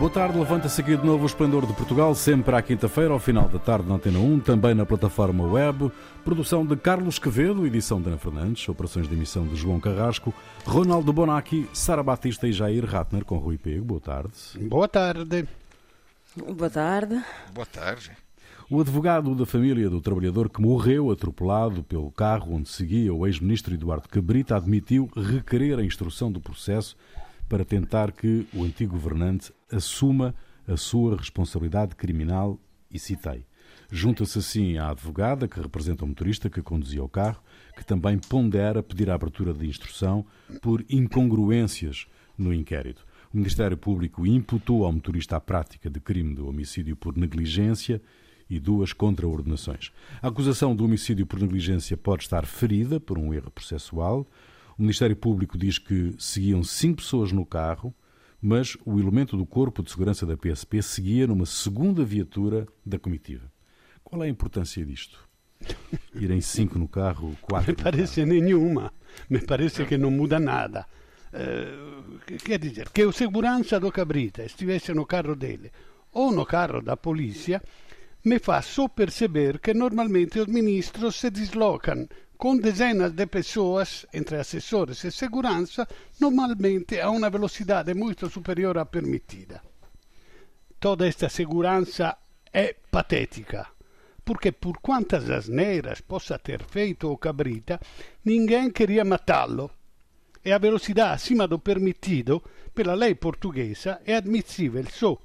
Boa tarde, levanta-se aqui de novo o Esplendor de Portugal, sempre à quinta-feira, ao final da tarde na Antena 1, também na plataforma web. Produção de Carlos Quevedo, edição de Ana Fernandes, operações de emissão de João Carrasco, Ronaldo Bonacci, Sara Batista e Jair Ratner com Rui Pego. Boa tarde. Boa tarde. Boa tarde. Boa tarde. O advogado da família do trabalhador que morreu atropelado pelo carro onde seguia o ex-ministro Eduardo Cabrita admitiu requerer a instrução do processo para tentar que o antigo governante assuma a sua responsabilidade criminal e citei. Junta-se assim à advogada que representa o motorista que conduzia o carro, que também pondera pedir a abertura de instrução por incongruências no inquérito. O Ministério Público imputou ao motorista a prática de crime de homicídio por negligência e duas contraordenações. A acusação de homicídio por negligência pode estar ferida por um erro processual, o Ministério Público diz que seguiam cinco pessoas no carro, mas o elemento do Corpo de Segurança da PSP seguia numa segunda viatura da comitiva. Qual é a importância disto? Irem cinco no carro, quatro. Me parece nenhuma. Me parece que não muda nada. Uh, quer dizer, que o segurança do Cabrita estivesse no carro dele ou no carro da polícia me fa só perceber que normalmente os ministros se deslocam com dezenas de pessoas, entre assessores e segurança, normalmente a uma velocidade muito superior à permitida. Toda esta segurança é patética, porque por quantas asneiras possa ter feito o Cabrita, ninguém queria matá-lo. E a velocidade acima do permitido, pela lei portuguesa, é admissível só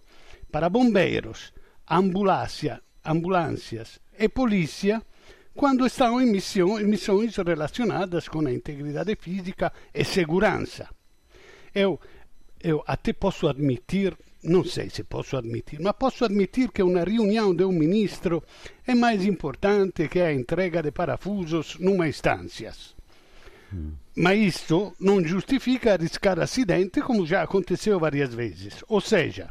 para bombeiros, ambulância, ambulâncias e polícia quando estão em, missão, missões relacionadas com a integridade física e segurança. Eu, eu até posso admitir, não sei se posso admitir, mas posso admitir que uma reunião de um ministro é mais importante que a entrega de parafusos numa instância. Hum. Mas isto não justifica arriscar acidente como já aconteceu várias vezes. Ou seja,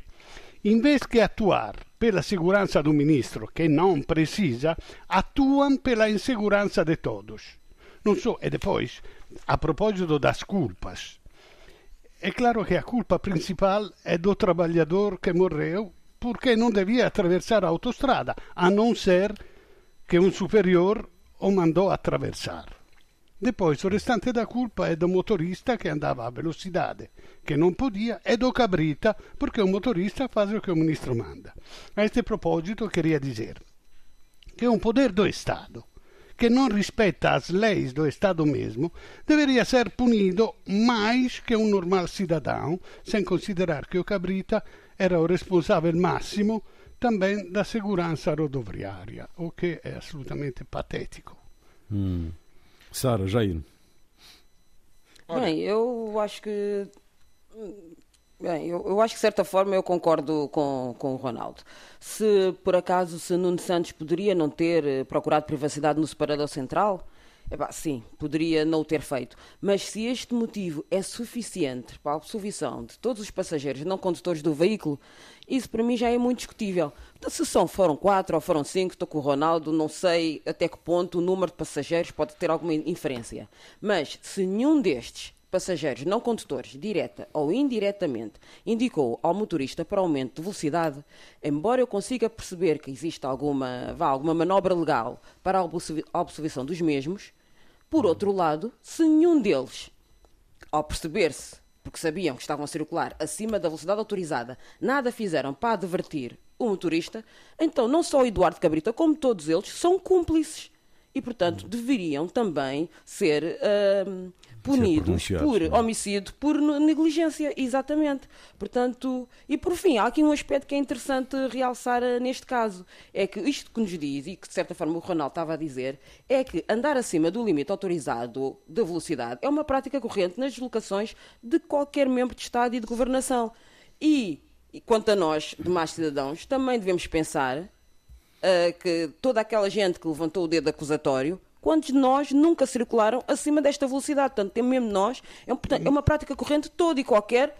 em vez que atuar pela segurança do ministro, que não precisa, atuam pela insegurança de todos. Não so, e depois, a propósito das culpas, é claro que a culpa principal é do trabalhador que morreu porque não devia atravessar a autostrada, a não ser que um superior o mandou atravessar. Depois o restante da culpa é do motorista que andava a velocidade, que não podia, e do cabrita, porque o motorista faz o que o ministro manda. A este propósito, queria dizer que um poder do Estado que não respeita as leis do Estado mesmo deveria ser punido mais que um normal cidadão, sem considerar que o cabrita era o responsável máximo também da segurança rodoviária, o que é absolutamente patético. Hum. Sara, Jair. Bem, eu acho que. Bem, eu, eu, acho que de certa forma eu concordo com, com o Ronaldo. Se por acaso se Nuno Santos poderia não ter eh, procurado privacidade no separador central, Epá, sim, poderia não o ter feito. Mas se este motivo é suficiente para a absolvição de todos os passageiros não condutores do veículo, isso para mim já é muito discutível. Se são, foram quatro ou foram cinco, estou com o Ronaldo, não sei até que ponto o número de passageiros pode ter alguma inferência. Mas se nenhum destes passageiros não condutores, direta ou indiretamente, indicou ao motorista para aumento de velocidade, embora eu consiga perceber que existe alguma, vá, alguma manobra legal para a absolvição dos mesmos, por outro lado, se nenhum deles, ao perceber-se, porque sabiam que estavam a circular acima da velocidade autorizada, nada fizeram para advertir o motorista, então não só o Eduardo Cabrita, como todos eles, são cúmplices. E, portanto, deveriam também ser uh, punidos por é? homicídio, por negligência, exatamente. Portanto, e por fim, há aqui um aspecto que é interessante realçar uh, neste caso, é que isto que nos diz, e que de certa forma o Ronaldo estava a dizer, é que andar acima do limite autorizado de velocidade é uma prática corrente nas deslocações de qualquer membro de Estado e de governação. E, e quanto a nós, demais cidadãos, também devemos pensar uh, que toda aquela gente que levantou o dedo acusatório quantos de nós nunca circularam acima desta velocidade? Portanto, mesmo nós, é, portanto, é uma prática corrente todo e qualquer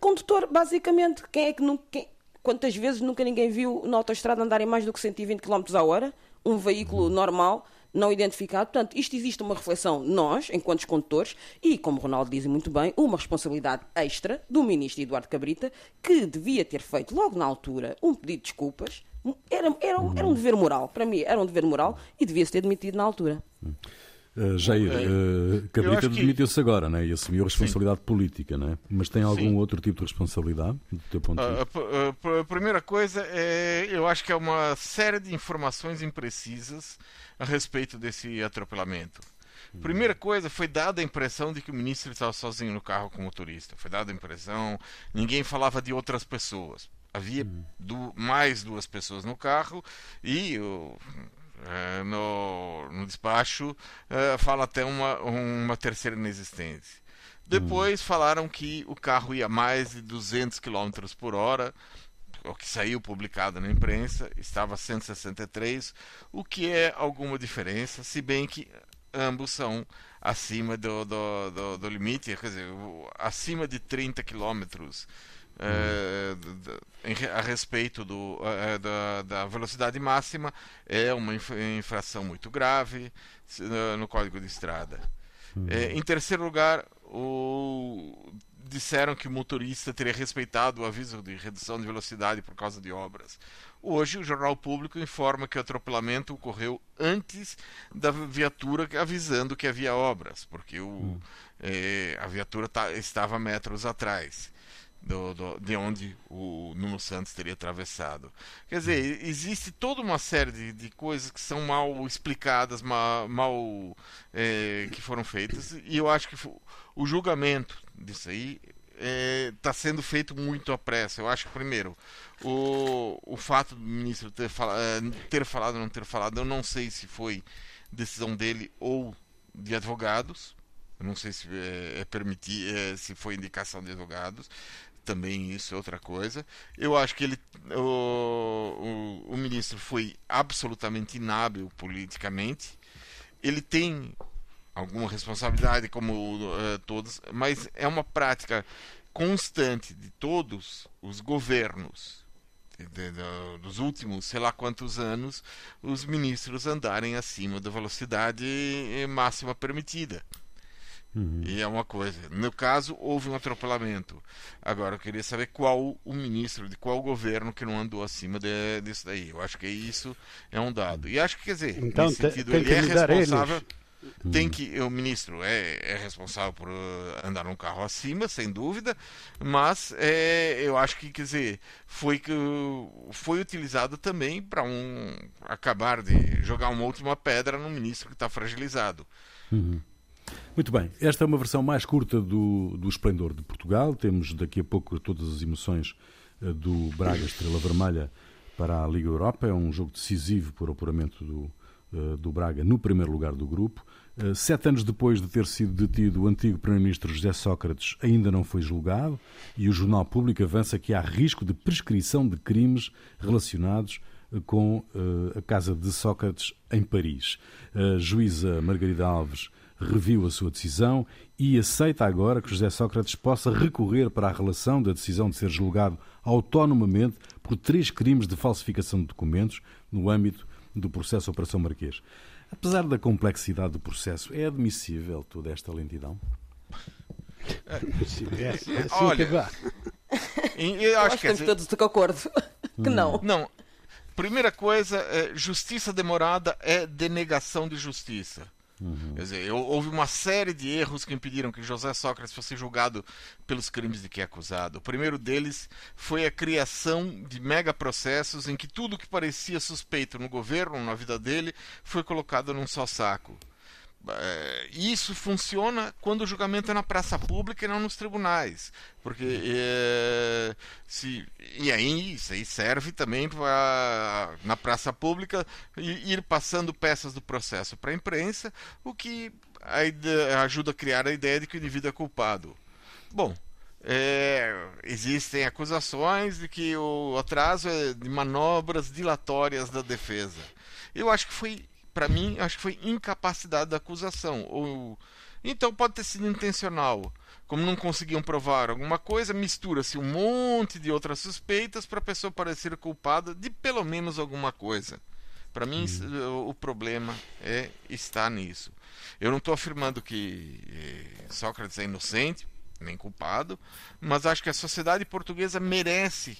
condutor, basicamente. Quem é que nunca. Quem, quantas vezes nunca ninguém viu na autoestrada andarem mais do que 120 km a hora? Um veículo normal não identificado. Portanto, isto existe uma reflexão, nós, enquanto condutores, e, como o Ronaldo diz muito bem, uma responsabilidade extra do ministro Eduardo Cabrita, que devia ter feito logo na altura um pedido de desculpas. Era, era, era um dever moral, para mim era um dever moral e devia-se ter demitido na altura. Uh, Jair, uh, Cabrita que... demitiu-se agora né, e assumiu a responsabilidade Sim. política, né? mas tem algum Sim. outro tipo de responsabilidade, do teu ponto de vista? Uh, a primeira coisa é, eu acho que é uma série de informações imprecisas a respeito desse atropelamento. Hum. Primeira coisa, foi dada a impressão de que o ministro estava sozinho no carro com o motorista. Foi dada a impressão, ninguém falava de outras pessoas. Havia hum. mais duas pessoas no carro e o é, no, no despacho é, fala até uma, uma terceira inexistência. Depois hum. falaram que o carro ia mais de 200 km por hora, o que saiu publicado na imprensa, estava 163, o que é alguma diferença, se bem que ambos são acima do, do, do, do limite, quer dizer, acima de 30 quilômetros é, a respeito do, é, da, da, velocidade máxima é uma infração muito grave no Código de Estrada. Uhum. É, em terceiro lugar, o, disseram que o motorista teria respeitado o aviso de redução de velocidade por causa de obras. Hoje, o Jornal Público informa que o atropelamento ocorreu antes da viatura avisando que havia obras, porque o, uhum. é, a viatura tá, estava metros atrás do, do, de onde o Nuno Santos teria atravessado. Quer dizer, existe toda uma série de, de coisas que são mal explicadas, mal, mal é, que foram feitas, e eu acho que o julgamento disso aí está é, sendo feito muito à pressa. Eu acho que, primeiro, o, o fato do ministro ter, fala, é, ter falado ou não ter falado, eu não sei se foi decisão dele ou de advogados. Eu não sei se é, é permitir, é, se foi indicação de advogados também isso é outra coisa. Eu acho que ele, o, o, o ministro foi absolutamente inábil politicamente. Ele tem alguma responsabilidade, como uh, todos, mas é uma prática constante de todos os governos de, de, dos últimos sei lá quantos anos os ministros andarem acima da velocidade máxima permitida. Uhum. E é uma coisa. No caso, houve um atropelamento. Agora, eu queria saber qual o ministro, de qual governo que não andou acima de, disso daí. Eu acho que isso é um dado. E acho que, quer dizer, então, nesse sentido, ele é responsável. Tem uhum. que o ministro é, é, responsável por uh, andar num carro acima, sem dúvida, mas é, eu acho que quer dizer foi que foi utilizado também para um acabar de jogar uma última pedra no ministro que está fragilizado. Uhum. Muito bem, esta é uma versão mais curta do, do Esplendor de Portugal. Temos daqui a pouco todas as emoções eh, do Braga Estrela Vermelha para a Liga Europa. É um jogo decisivo para o apuramento do, eh, do Braga no primeiro lugar do grupo. Eh, sete anos depois de ter sido detido, o antigo Primeiro-Ministro José Sócrates ainda não foi julgado e o Jornal Público avança que há risco de prescrição de crimes relacionados com a casa de Sócrates em Paris. A juíza Margarida Alves reviu a sua decisão e aceita agora que José Sócrates possa recorrer para a relação da decisão de ser julgado autonomamente por três crimes de falsificação de documentos no âmbito do processo Operação Marquês. Apesar da complexidade do processo, é admissível toda esta lentidão? É, é, assim Olha, que. Eu acho que estamos todos de acordo que não. Não. Primeira coisa, é, justiça demorada é denegação de justiça. Uhum. Quer dizer, houve uma série de erros que impediram que José Sócrates fosse julgado pelos crimes de que é acusado. O primeiro deles foi a criação de megaprocessos em que tudo que parecia suspeito no governo, na vida dele, foi colocado num só saco. É, isso funciona quando o julgamento é na praça pública e não nos tribunais. Porque é, se, e aí isso aí serve também para na praça pública ir passando peças do processo para a imprensa, o que ajuda a criar a ideia de que o indivíduo é culpado. Bom, é, existem acusações de que o atraso é de manobras dilatórias da defesa. Eu acho que foi para mim, acho que foi incapacidade da acusação. Ou... Então pode ter sido intencional. Como não conseguiam provar alguma coisa, mistura-se um monte de outras suspeitas para a pessoa parecer culpada de pelo menos alguma coisa. Para mim, uhum. o problema é está nisso. Eu não estou afirmando que eh, Sócrates é inocente, nem culpado, mas acho que a sociedade portuguesa merece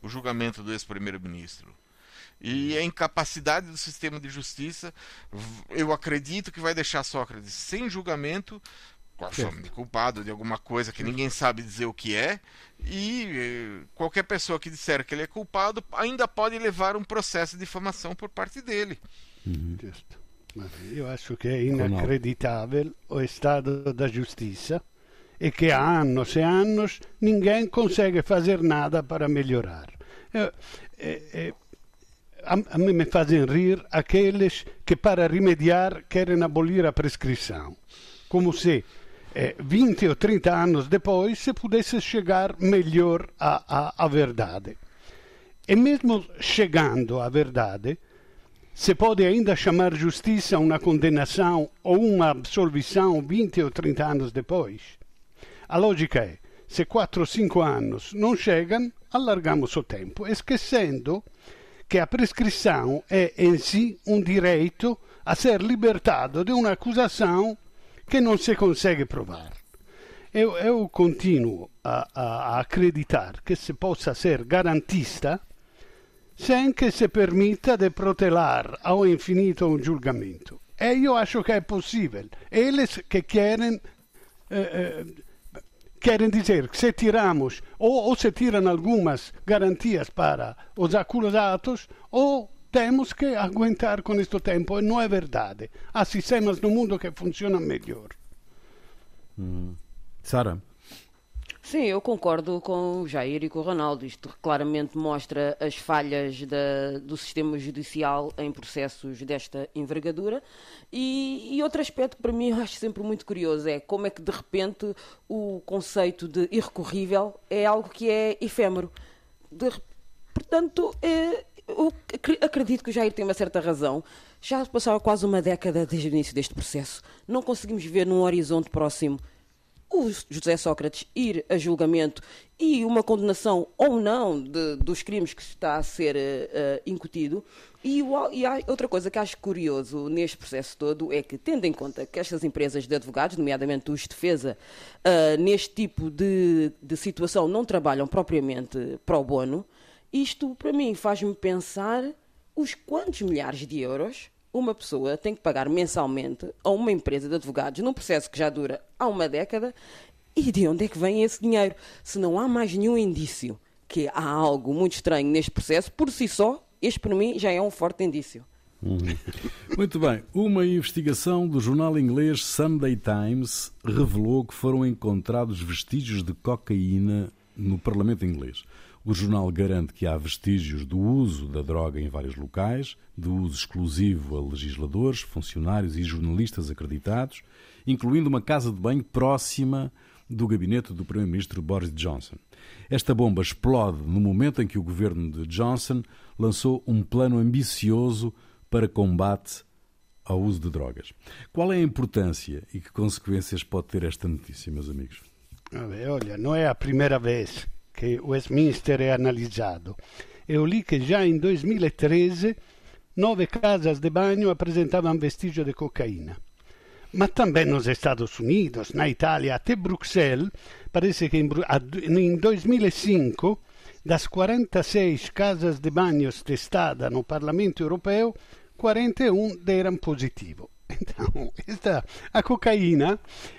o julgamento do ex-primeiro-ministro. E a incapacidade do sistema de justiça, eu acredito que vai deixar Sócrates sem julgamento, culpado de alguma coisa que ninguém sabe dizer o que é, e eh, qualquer pessoa que disser que ele é culpado ainda pode levar um processo de difamação por parte dele. Uhum. Eu acho que é inacreditável o estado da justiça e que há anos e anos ninguém consegue fazer nada para melhorar. Eu, é, é, a, mim me fazem rir aqueles que para remediar querem abolir a prescrição, como se eh, 20 ou 30 anos depois se pudesse chegar melhor à verdade. E mesmo chegando à verdade, se pode ainda chamar justiça uma condenação ou uma absolvição 20 ou 30 anos depois? A lógica é, se 4 ou 5 anos não chegam, allargamos o tempo, esquecendo que a prescrição é em si um direito a ser libertado de uma acusação que não se consegue provar. Eu, eu continuo a, a, acreditar que se possa ser garantista sem que se permita de protelar ao infinito um julgamento. E eu acho que é possível. Eles que querem, eh, eh, querem dizer que se tiramos, ou, ou se tiram algumas garantias para os acusados, ou temos que aguentar com este tempo e não é verdade. Há sistemas no mundo que funcionam melhor. Hum. Sara? Sim, eu concordo com o Jair e com o Ronaldo. Isto claramente mostra as falhas da, do sistema judicial em processos desta envergadura. E, e, outro aspecto que para mim eu acho sempre muito curioso é como é que de repente o conceito de irrecorrível é algo que é efêmero. De, portanto, é, eu acredito que o Jair tem uma certa razão. Já passava quase uma década desde o início deste processo. Não conseguimos ver num horizonte próximo o José Sócrates ir a julgamento e uma condenação ou não de, dos crimes que está a ser uh, incutido. E, o, e, outra coisa que acho curioso neste processo todo é que, tendo em conta que estas empresas de advogados, nomeadamente os de defesa, uh, neste tipo de, de situação não trabalham propriamente pro bono, isto, para mim, faz-me pensar os quantos milhares de euros uma pessoa tem que pagar mensalmente a uma empresa de advogados num processo que já dura há uma década e de onde é que vem esse dinheiro? Se não há mais nenhum indício que há algo muito estranho neste processo, por si só, este para mim já é um forte indício. Uhum. Muito bem. Uma investigação do jornal inglês Sunday Times revelou que foram encontrados vestígios de cocaína no Parlamento inglês. O jornal garante que há vestígios do uso da droga em vários locais, de uso exclusivo a legisladores, funcionários e jornalistas acreditados, incluindo uma casa de banho próxima do gabinete do Primeiro-Ministro Boris Johnson. Esta bomba explode no momento em que o governo de Johnson lançou um plano ambicioso para combate ao uso de drogas. Qual é a importância e que consequências pode ter esta notícia, meus amigos? Olha, não é a primeira vez che Westminster è analizzato. Eu li che già in 2013 nove casas de banho apresentavam vestígio de cocaína. Mas também nos Estados Unidos, na Itália, até Bruxelas, parece que em 2005, das 46 casas de banhos testadas no Parlamento Europeu, 41 deram positivo. Então, esta, a cocaína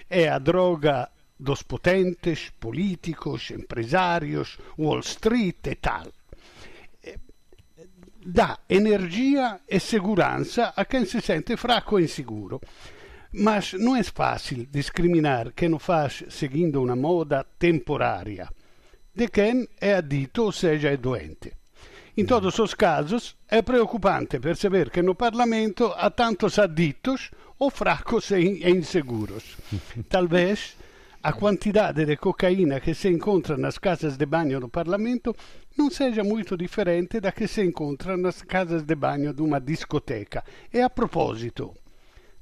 é a droga dos potentes, políticos, empresários, Wall Street e tal. Dà energia e segurança a quem se sente fraco e inseguro. Mas não é fácil discriminar quem o faz seguindo uma moda temporária de quem é adito, ou seja, é doente. Em todos os casos, é preocupante perceber que no Parlamento há tantos aditos ou fracos e inseguros. Talvez a quantidade de cocaína que se encontra nas casas de banho do Parlamento não seja muito diferente da que se encontra nas casas de banho de uma discoteca. E a proposito,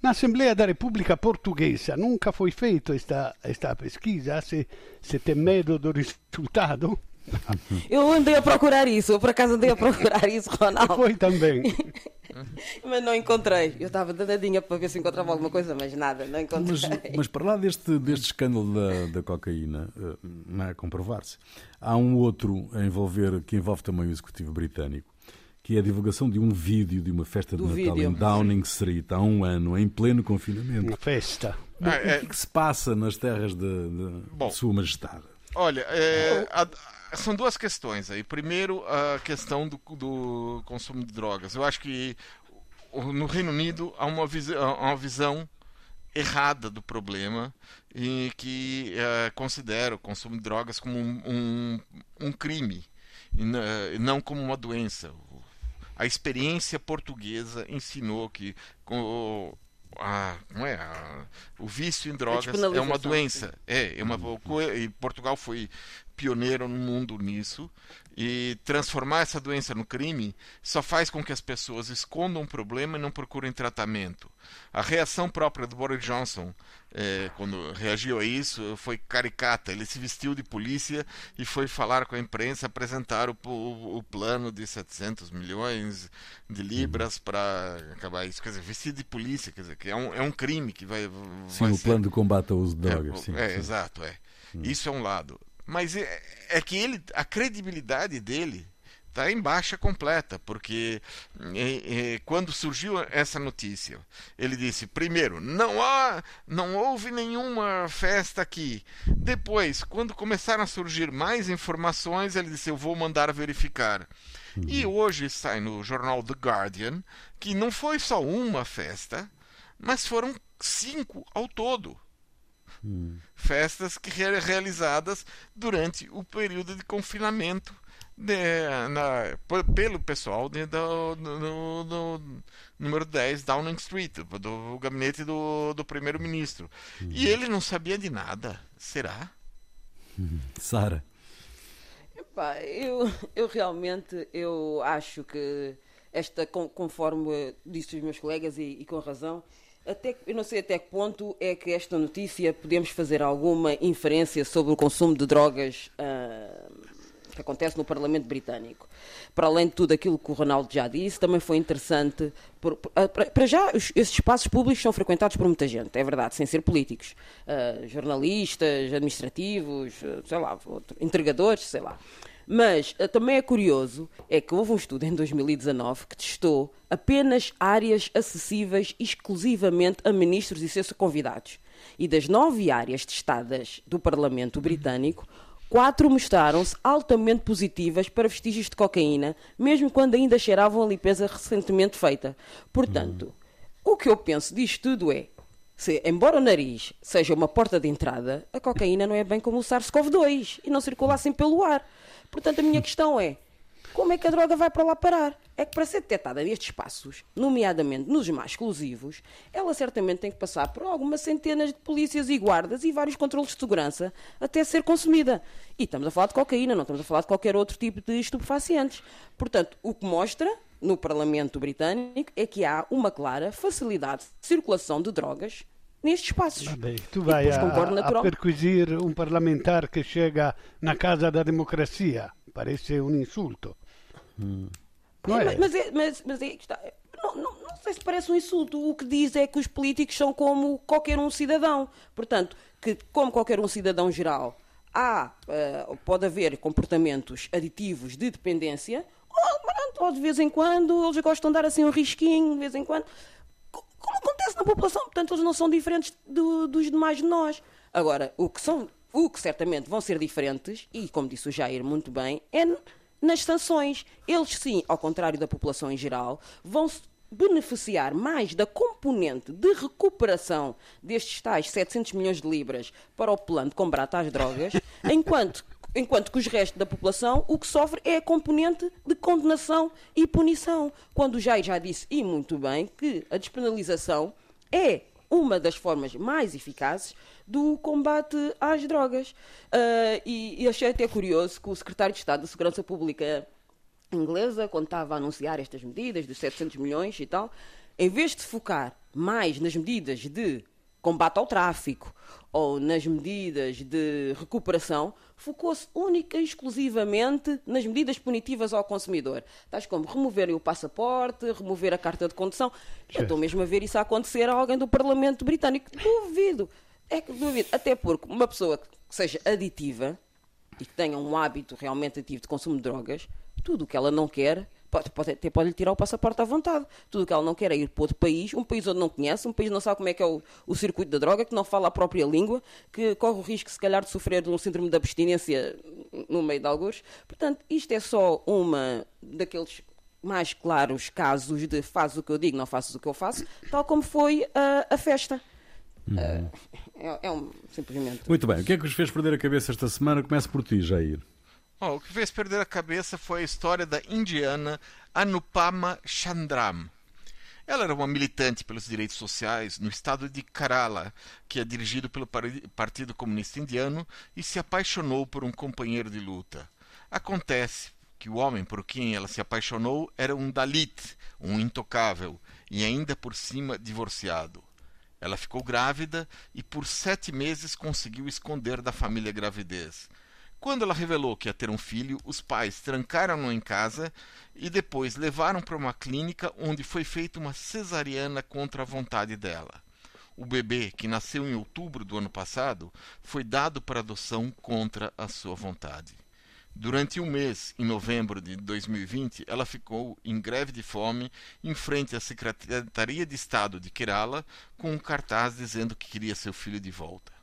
na Assembleia da Repubblica Portuguesa nunca foi feita esta, esta pesquisa? Se, se tem medo do risultato? Eu andei a procurar isso, eu por acaso andei a procurar isso, Ronaldo. Foi também. mas não encontrei. Eu estava danadinha para ver se encontrava alguma coisa, mas nada, não encontrei. Mas, mas para lá deste, deste escândalo da, da cocaína, eh, não é a comprovar-se, há um outro a envolver, que envolve também o executivo britânico, que é a divulgação de um vídeo de uma festa Do de Natal vídeo. em Downing Street há um ano, em pleno confinamento. Uma festa. Bom, Ah, é- O que, é que se passa nas terras de, de- Bom. de Sua Majestade? Olha, é, a- são duas questões aí. Primeiro, a questão do, do consumo de drogas. Eu acho que no Reino Unido há uma, há uma visão errada do problema e que eh, considera o consumo de drogas como um, um, um crime e na- e não como uma doença. A experiência portuguesa ensinou que com o- a, não é, a- o vício em drogas é uma despenalização, doença. É, é uma, co- e Portugal foi pioneiro no mundo nisso. E transformar essa doença no crime só faz com que as pessoas escondam o problema e não procurem tratamento. A reação própria do Boris Johnson, eh, quando reagiu a isso, foi caricata. Ele se vestiu de polícia e foi falar com a imprensa, apresentar o, o- o plano de 700 milhões de libras para acabar isso. Quer dizer, vestido de polícia, quer dizer, que é um, é um crime que vai. Sim, vai o ser- plano de combate ao uso de é, drogas. sim, é, sim. exato, é. Isso é um lado. Mas é, é que ele, a credibilidade dele está em baixa completa, porque é, é, quando surgiu essa notícia, ele disse: primeiro, não há, não houve nenhuma festa aqui. Depois, quando começaram a surgir mais informações, ele disse: eu vou mandar verificar. E hoje sai no jornal The Guardian que não foi só uma festa, mas foram cinco ao todo festas que re- realizadas durante o período de confinamento de- na- p- pelo pessoal de- do, do- do número 10 Downing Street, do, do gabinete do, do primeiro-ministro. E ele não sabia de nada. Será? Sara, Epá, eu, eu realmente eu acho que esta, con- conforme disse os meus colegas e, e com razão, até, eu não sei até que ponto é que esta notícia podemos fazer alguma inferência sobre o consumo de drogas ah, que acontece no Parlamento Britânico. Para além de tudo aquilo que o Ronaldo já disse, também foi interessante. por- ah, para para já, os- esses espaços públicos são frequentados por muita gente, é verdade, sem ser políticos. Ah, jornalistas, administrativos, sei lá, outro- entregadores, sei lá. Mas ah, também é curioso é que houve um estudo em 2019 que testou apenas áreas acessíveis exclusivamente a ministros e seus convidados. E das nove áreas testadas do Parlamento Britânico, quatro mostraram-se altamente positivas para vestígios de cocaína, mesmo quando ainda cheiravam a limpeza recentemente feita. Portanto, o que eu penso disto tudo é se, embora o nariz seja uma porta de entrada, a cocaína não é bem como o SARS-CoV-2 e não circula assim pelo ar. Portanto, a minha questão é: como é que a droga vai para lá parar? É que para ser detectada nestes espaços, nomeadamente nos mais exclusivos, ela certamente tem que passar por algumas centenas de polícias e guardas e vários controles de segurança até ser consumida. E estamos a falar de cocaína, não estamos a falar de qualquer outro tipo de estupefacientes. Portanto, o que mostra no Parlamento Britânico é que há uma clara facilidade de circulação de drogas nestes espaços. Vabbè, tu vai a, a perquisir um parlamentar que chega na casa da democracia. Parece um insulto. Não É, é? mas, mas é, mas, mas é que está. Não, não, não sei se parece um insulto. O que diz é que os políticos são como qualquer um cidadão. Portanto, que como qualquer um cidadão geral, há, eh, pode haver comportamentos aditivos de dependência, ou, pronto, ou de vez em quando eles gostam de dar assim um risquinho, de vez em quando. Co- Como acontece na população, portanto, eles não são diferentes do- dos demais de nós. Agora, o que são, o que certamente vão ser diferentes, e como disse o Jair muito bem, é nas sanções. Eles sim, ao contrário da população em geral, vão se beneficiar mais da componente de recuperação destes tais 700 milhões de libras para o plano de combate às drogas, enquanto Enquanto que os restos da população o que sofre é a componente de condenação e punição. Quando o Jair já disse, e muito bem, que a despenalização é uma das formas mais eficazes do combate às drogas. Ah, e, e achei até curioso que o secretário de Estado da Segurança Pública inglesa, quando estava a anunciar estas medidas dos 700 milhões e tal, em vez de focar mais nas medidas de combate ao tráfico ou nas medidas de recuperação, focou-se única e exclusivamente nas medidas punitivas ao consumidor, tais como removerem o passaporte, remover a carta de condução. Eu estou mesmo a ver isso a acontecer a alguém do Parlamento Britânico. Duvido. É que duvido. Até porque uma pessoa que seja aditiva e que tenha um hábito realmente ativo de consumo de drogas, tudo o que ela não quer pode, pode, até pode lhe tirar o passaporte à vontade. Tudo o que ela não quer é ir para outro país, um país onde não conhece, um país onde não sabe como é que é o, o circuito da droga, que não fala a própria língua, que corre o risco, se calhar, de sofrer de um síndrome de abstinência no meio de alguns. Portanto, isto é só uma daqueles mais claros casos de faz o que eu digo, não faço o que eu faço, tal como foi a, a festa. Uhum. É, é, um, simplesmente. Muito bem. O que é que os fez perder a cabeça esta semana? Começo por ti, Jair. Oh, o que fez perder a cabeça foi a história da indiana Anupama Chandram. Ela era uma militante pelos direitos sociais no estado de Kerala, que é dirigido pelo Partido Comunista Indiano, e se apaixonou por um companheiro de luta. Acontece que o homem por quem ela se apaixonou era um Dalit, um intocável, e ainda por cima divorciado. Ela ficou grávida e por sete meses conseguiu esconder da família a gravidez. Quando ela revelou que ia ter um filho, os pais trancaram-no em casa e depois levaram para uma clínica onde foi feita uma cesariana contra a vontade dela. O bebê, que nasceu em outubro do ano passado, foi dado para adoção contra a sua vontade. Durante um mês, em novembro de 2020, ela ficou em greve de fome em frente à Secretaria de Estado de Kerala com um cartaz dizendo que queria seu filho de volta.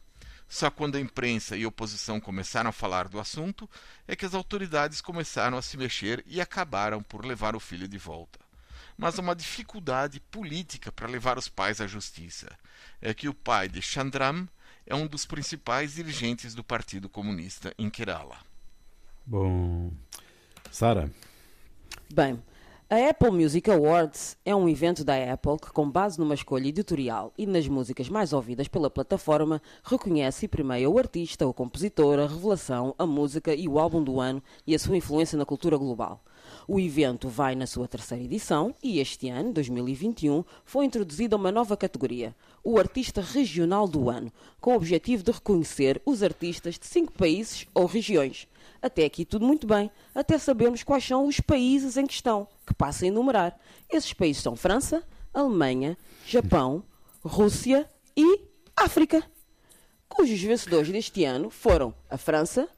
Só quando a imprensa e a oposição começaram a falar do assunto é que as autoridades começaram a se mexer e acabaram por levar o filho de volta. Mas uma dificuldade política para levar os pais à justiça é que o pai de Chandram é um dos principais dirigentes do Partido Comunista em Kerala. Bom, Sara. Bem, a Apple Music Awards é um evento da Apple que, com base numa escolha editorial e nas músicas mais ouvidas pela plataforma, reconhece e premia o artista, o compositor, a revelação, a música e o álbum do ano e a sua influência na cultura global. O evento vai na sua terceira edição e este ano, 2021, foi introduzida uma nova categoria, o Artista Regional do Ano, com o objetivo de reconhecer os artistas de cinco países ou regiões. Até aqui tudo muito bem, até sabermos quais são os países em questão, que passa a enumerar. Esses países são França, Alemanha, Japão, Rússia e África, cujos vencedores deste ano foram a França,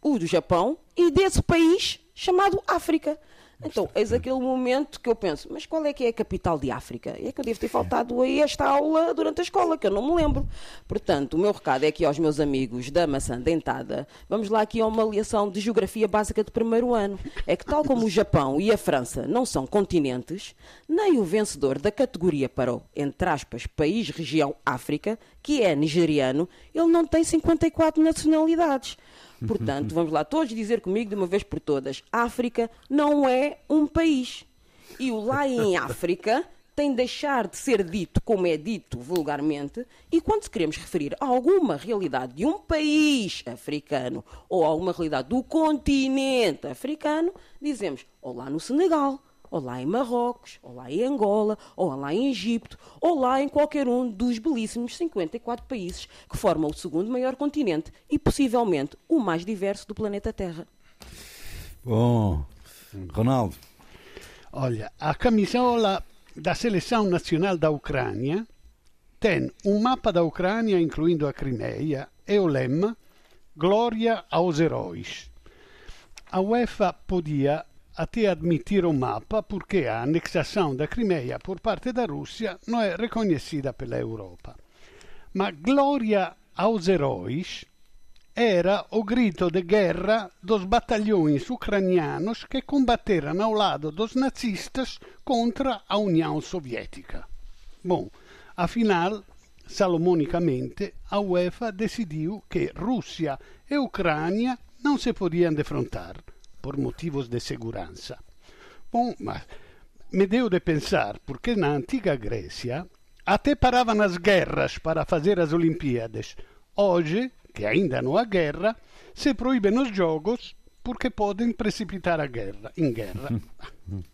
o do Japão e desse país chamado África. Então, eis aquele momento que eu penso, mas qual é que é a capital de África? É que eu devo ter faltado aí esta aula durante a escola, que eu não me lembro. Portanto, o meu recado é aqui aos meus amigos da maçã dentada. Vamos lá aqui a uma lição de geografia básica de primeiro ano. É que tal como o Japão e a França não são continentes, nem o vencedor da categoria para o, entre aspas, país região África, que é nigeriano, ele não tem 54 nacionalidades. Portanto, vamos lá todos dizer comigo de uma vez por todas: África não é um país. E o lá em África tem de deixar de ser dito como é dito vulgarmente, e quando queremos referir a alguma realidade de um país africano ou a alguma realidade do continente africano, dizemos ou lá no Senegal, ou lá em Marrocos, ou lá em Angola, ou lá em Egito, ou lá em qualquer um dos belíssimos 54 países que formam o segundo maior continente e possivelmente o mais diverso do planeta Terra. Bom, Ronaldo. Olha, a camisola da seleção nacional da Ucrânia tem um mapa da Ucrânia, incluindo a Crimeia, e o lema Glória aos heróis. A UEFA podia até admitir o mapa porque a anexação da Crimeia por parte da Rússia não é reconhecida pela Europa. Ma glória aos heróis era o grito de guerra dos batalhões ucranianos que combateram ao lado dos nazistas contra a União Soviética. Bom, afinal, salomonicamente, a UEFA decidiu que Rússia e Ucrânia não se podiam defrontar por motivos de segurança. Bom, mas me deu de pensar, porque na antiga Grécia até paravam as guerras para fazer as Olimpíadas. Hoje, que ainda não há guerra, se proíbem os jogos porque podem precipitar a guerra, em guerra.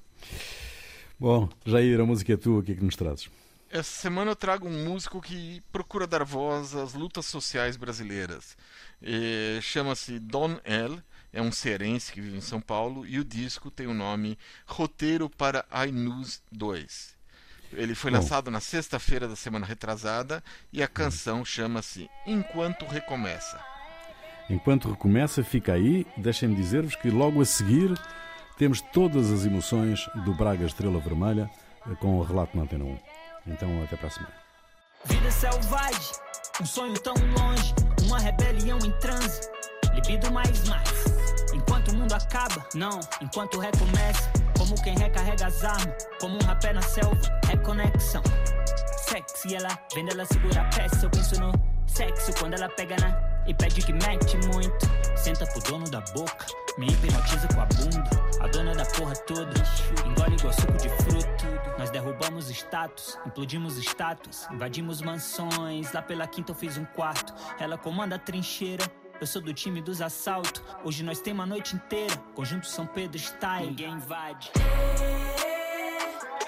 Bom, Jair, a música é tua, o que é que nos trazes? Essa semana eu trago um músico que procura dar voz às lutas sociais brasileiras. É, Chama-se Don L. É um cearense que vive em São Paulo e o disco tem o nome Roteiro para iNews 2. Ele foi lançado na sexta-feira da semana retrasada e a canção chama-se Enquanto Recomeça. Enquanto recomeça, fica aí. Deixem-me dizer-vos que logo a seguir temos todas as emoções do Braga Estrela Vermelha eh, com o relato na Antena 1. Então, até para a semana. Vida selvagem, um sonho tão longe, uma rebelião em transe, libido mais mais. Mundo acaba, não, enquanto recomeça, como quem recarrega as armas, como um rapé na selva, reconexão. Sexy, ela vendo ela segura a peça, eu penso no sexo quando ela pega na e pede que mete muito. Senta pro dono da boca, me hipnotiza com a bunda. A dona da porra toda, engole igual suco de fruto. Nós derrubamos status, implodimos status, invadimos mansões. Lá pela quinta eu fiz um quarto. Ela comanda a trincheira. Eu sou do time dos assaltos. Hoje nós temos a noite inteira. Conjunto São Pedro style. Ninguém invade.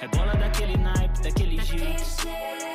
É bola daquele naipe, daquele jeito.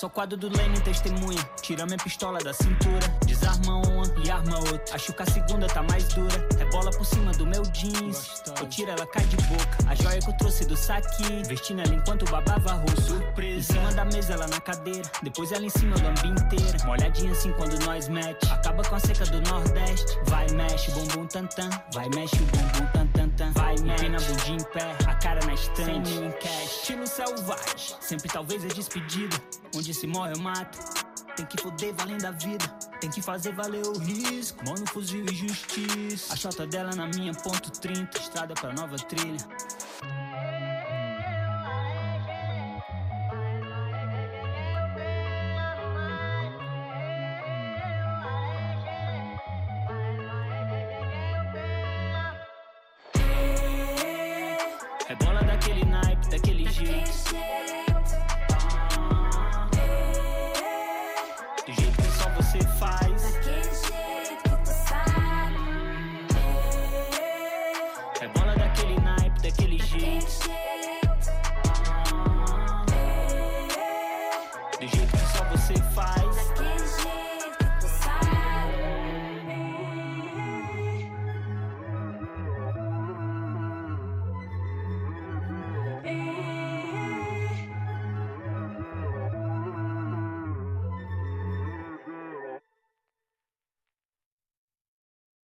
Sou quadro do Lane testemunha. Tira minha pistola da cintura. Desarma uma e arma outra. Acho que a segunda tá mais dura. Rebola por cima do meu jeans. Eu tiro, ela cai de boca. A joia que eu trouxe do saque. Vestindo ela enquanto babava rosto. Surpresa. Em cima da mesa, ela na cadeira. Depois ela em cima da lambi inteira. Molhadinha assim quando nós mete. Acaba com a seca do Nordeste. Vai, mexe, bumbum tantan. Vai, mexe o bumbum tantan. Vai, mexe. Empina a bundinha em pé. A cara na estante. Sem cash. Estilo selvagem. Sempre talvez é despedida. Onde Onde se morre eu mato. Tem que foder valendo a vida. Tem que fazer valer o risco. Mano, fuzil e justiça. A chota dela na minha ponto 30. Estrada pra nova trilha. É bola daquele naipe, daquele jeito.